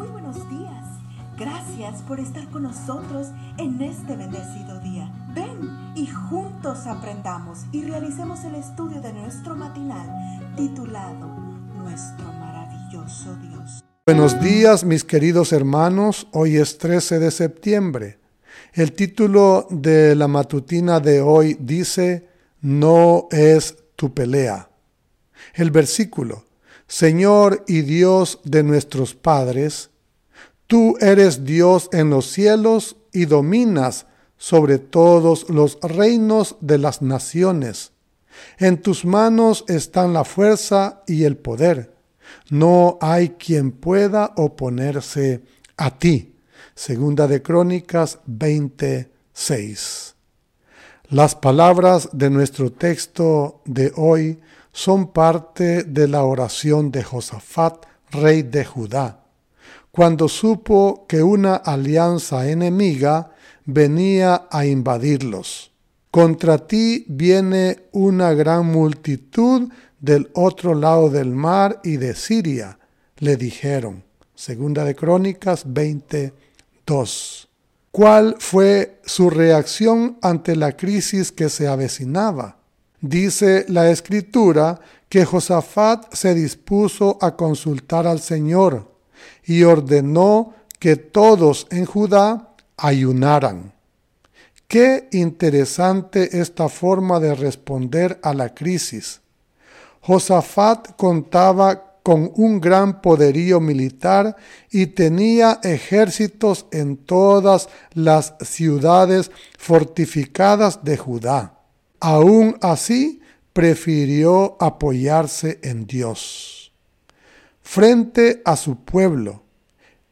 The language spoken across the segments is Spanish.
Muy buenos días. Gracias por estar con nosotros en este bendecido día. Ven y juntos aprendamos y realicemos el estudio de nuestro matinal titulado Nuestro maravilloso Dios. Buenos días mis queridos hermanos, hoy es 13 de septiembre. El título de la matutina de hoy dice, No es tu pelea. El versículo, Señor y Dios de nuestros padres, tú eres Dios en los cielos y dominas sobre todos los reinos de las naciones. En tus manos están la fuerza y el poder. No hay quien pueda oponerse a ti. Segunda de Crónicas 26. Las palabras de nuestro texto de hoy son parte de la oración de Josafat, rey de Judá, cuando supo que una alianza enemiga venía a invadirlos. Contra ti viene una gran multitud del otro lado del mar y de Siria, le dijeron. Segunda de Crónicas 22. ¿Cuál fue su reacción ante la crisis que se avecinaba? Dice la escritura que Josafat se dispuso a consultar al Señor y ordenó que todos en Judá ayunaran. Qué interesante esta forma de responder a la crisis. Josafat contaba con un gran poderío militar y tenía ejércitos en todas las ciudades fortificadas de Judá. Aún así, prefirió apoyarse en Dios. Frente a su pueblo,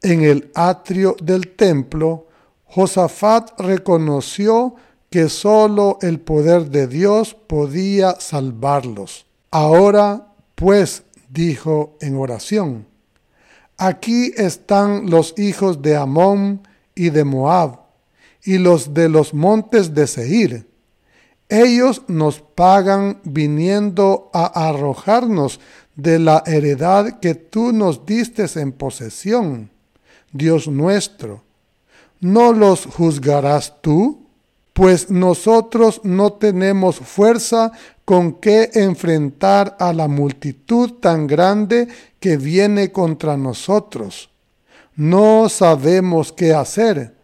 en el atrio del templo, Josafat reconoció que sólo el poder de Dios podía salvarlos. Ahora, pues, dijo en oración, aquí están los hijos de Amón y de Moab, y los de los montes de Seir ellos nos pagan viniendo a arrojarnos de la heredad que tú nos diste en posesión, Dios nuestro. ¿No los juzgarás tú? Pues nosotros no tenemos fuerza con que enfrentar a la multitud tan grande que viene contra nosotros. No sabemos qué hacer,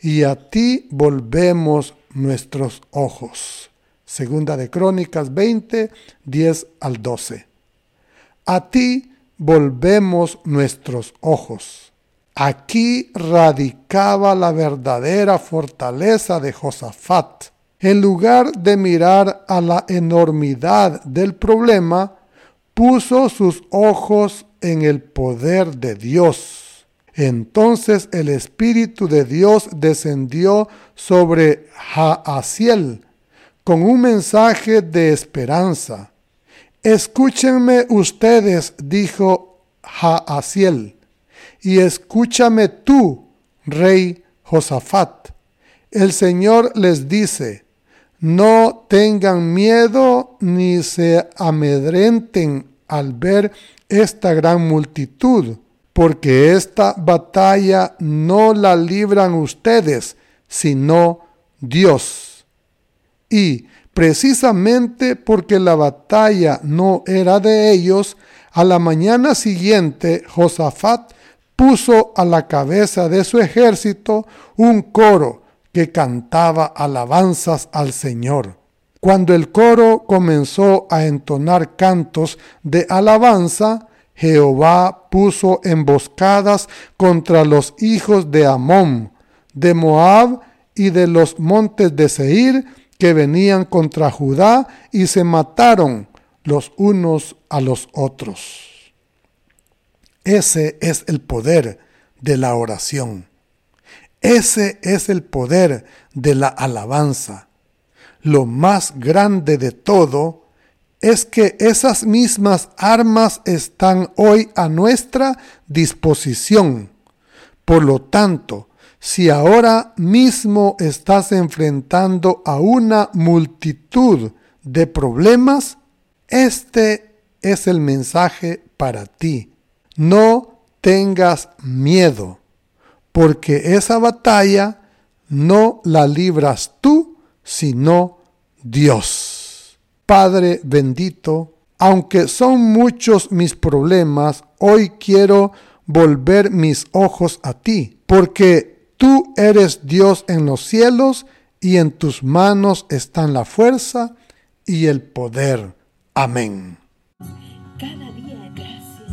y a ti volvemos nuestros ojos. Segunda de Crónicas 20, 10 al 12. A ti volvemos nuestros ojos. Aquí radicaba la verdadera fortaleza de Josafat. En lugar de mirar a la enormidad del problema, puso sus ojos en el poder de Dios. Entonces el Espíritu de Dios descendió sobre Jaasiel, con un mensaje de esperanza. Escúchenme ustedes, dijo Jaasiel, y escúchame tú, rey Josafat. El Señor les dice, no tengan miedo ni se amedrenten al ver esta gran multitud, porque esta batalla no la libran ustedes, sino Dios. Y precisamente porque la batalla no era de ellos, a la mañana siguiente Josafat puso a la cabeza de su ejército un coro que cantaba alabanzas al Señor. Cuando el coro comenzó a entonar cantos de alabanza, Jehová puso emboscadas contra los hijos de Amón, de Moab y de los montes de Seir, que venían contra Judá y se mataron los unos a los otros. Ese es el poder de la oración. Ese es el poder de la alabanza. Lo más grande de todo es que esas mismas armas están hoy a nuestra disposición. Por lo tanto, si ahora mismo estás enfrentando a una multitud de problemas, este es el mensaje para ti. No tengas miedo, porque esa batalla no la libras tú, sino Dios. Padre bendito, aunque son muchos mis problemas, hoy quiero volver mis ojos a ti, porque tú eres Dios en los cielos y en tus manos están la fuerza y el poder. Amén. Cada día gracias.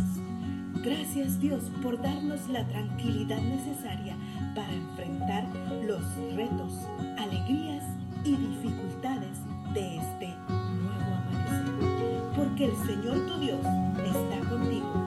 Gracias Dios por darnos la tranquilidad necesaria para enfrentar los retos, alegrías y dificultades de este nuevo amanecer. Porque el Señor tu Dios está contigo